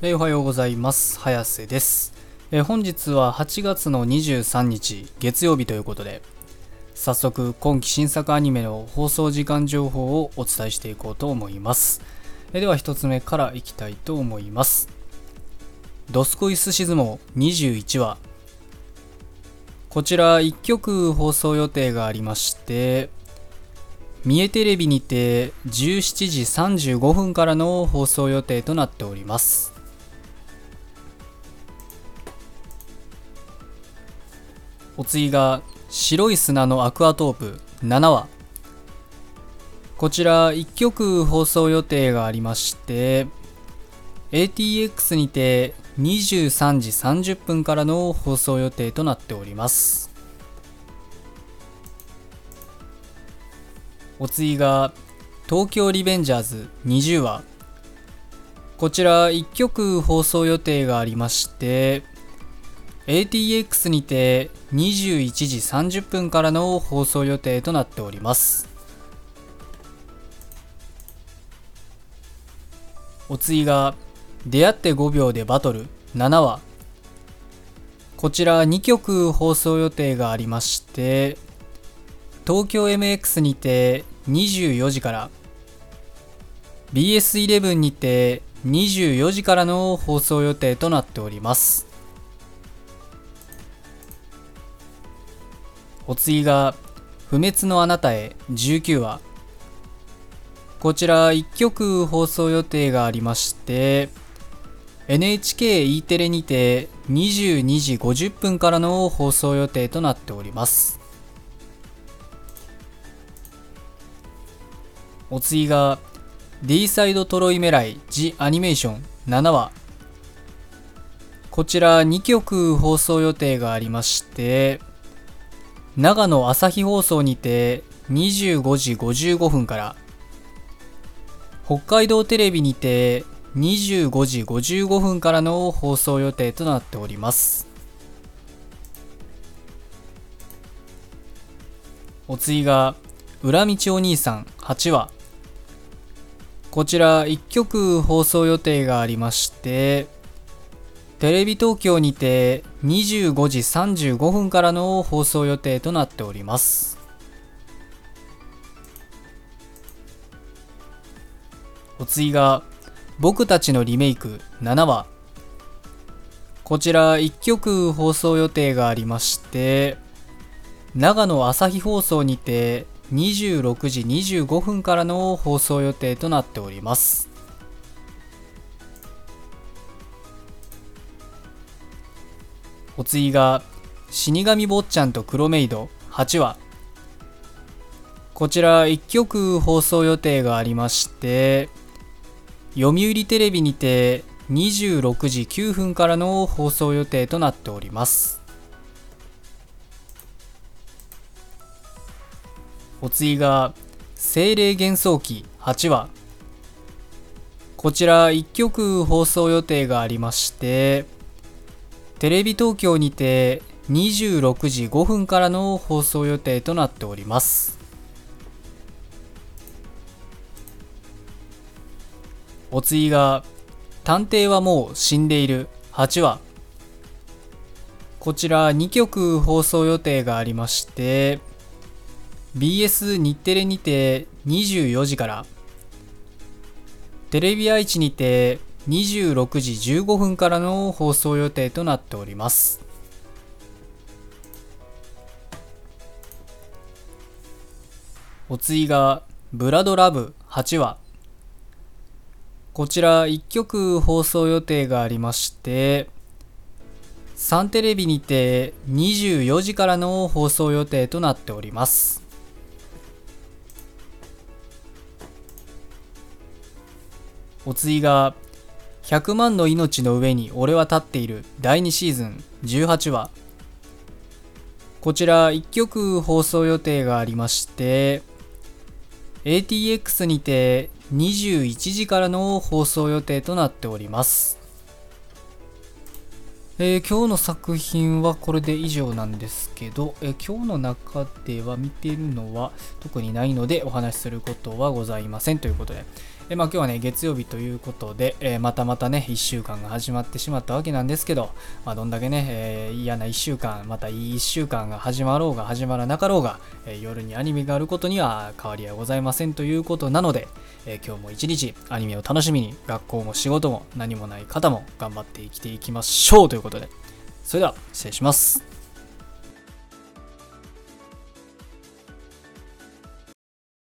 えーおはようございます。早瀬です、え本日は8月の23日月曜日ということで早速今期新作アニメの放送時間情報をお伝えしていこうと思います、えでは1つ目からいきたいと思います。ドスコイスシズモ21話。こちら1曲放送予定がありまして三重テレビにて17時35分からの放送予定となっております。お次が白い砂のアクアトープ7話。こちら1曲放送予定がありまして ATX にて23時30分からの放送予定となっております。お次が東京リベンジャーズ20話。こちら1曲放送予定がありまして ATX にて21時30分からの放送予定となっております。お次が出会って5秒でバトル。7話。こちら2曲放送予定がありまして東京 MX にて24時から BS11 にて24時からの放送予定となっております。お次が「不滅のあなたへ」19話。こちら1曲放送予定がありまして NHKE テレにて22時50分からの放送予定となっております。お次が D サイドトロイメライ・ジ・アニメーション。7話。こちら2曲放送予定がありまして長野朝日放送にて25時55分から北海道テレビにて25時55分からの放送予定となっております。お次が裏道お兄さん8話こちら1曲放送予定がありましてテレビ東京にて25時35分からの放送予定となっております。お次が僕たちのリメイク7話。こちら1曲放送予定がありまして長野朝日放送にて26時25分からの放送予定となっております。お次が死神坊ちゃんと黒メイド。8話こちら1曲放送予定がありまして読売テレビにて26時9分からの放送予定となっております。お次が精霊幻想記。8話こちら1曲放送予定がありましてテレビ東京にて26時5分からの放送予定となっております。お次が探偵はもう死んでいる。8話こちら2曲放送予定がありまして BS 日テレにて24時からテレビ愛知にて26時15分からの放送予定となっております。お次がブラドラブ8話。こちら1曲放送予定がありましてサンテレビにて24時からの放送予定となっております。お次が100万の命の上に俺は立っている。第2シーズン18話。こちら1曲放送予定がありまして ATX にて21時からの放送予定となっております。えー今日の作品はこれで以上なんですけど、えー今日の中では見てるのは特にないのでお話しすることはございませんということで、えまあ、今日はね、月曜日ということで、え、またまたね、1週間が始まってしまったわけなんですけど、まあ、どんだけね、え、嫌な1週間、またいい1週間が始まろうが始まらなかろうが、え、夜にアニメがあることには変わりはございませんということなので、え今日も一日アニメを楽しみに、学校も仕事も何もない方も頑張って生きていきましょうということで。ことで、それでは失礼します。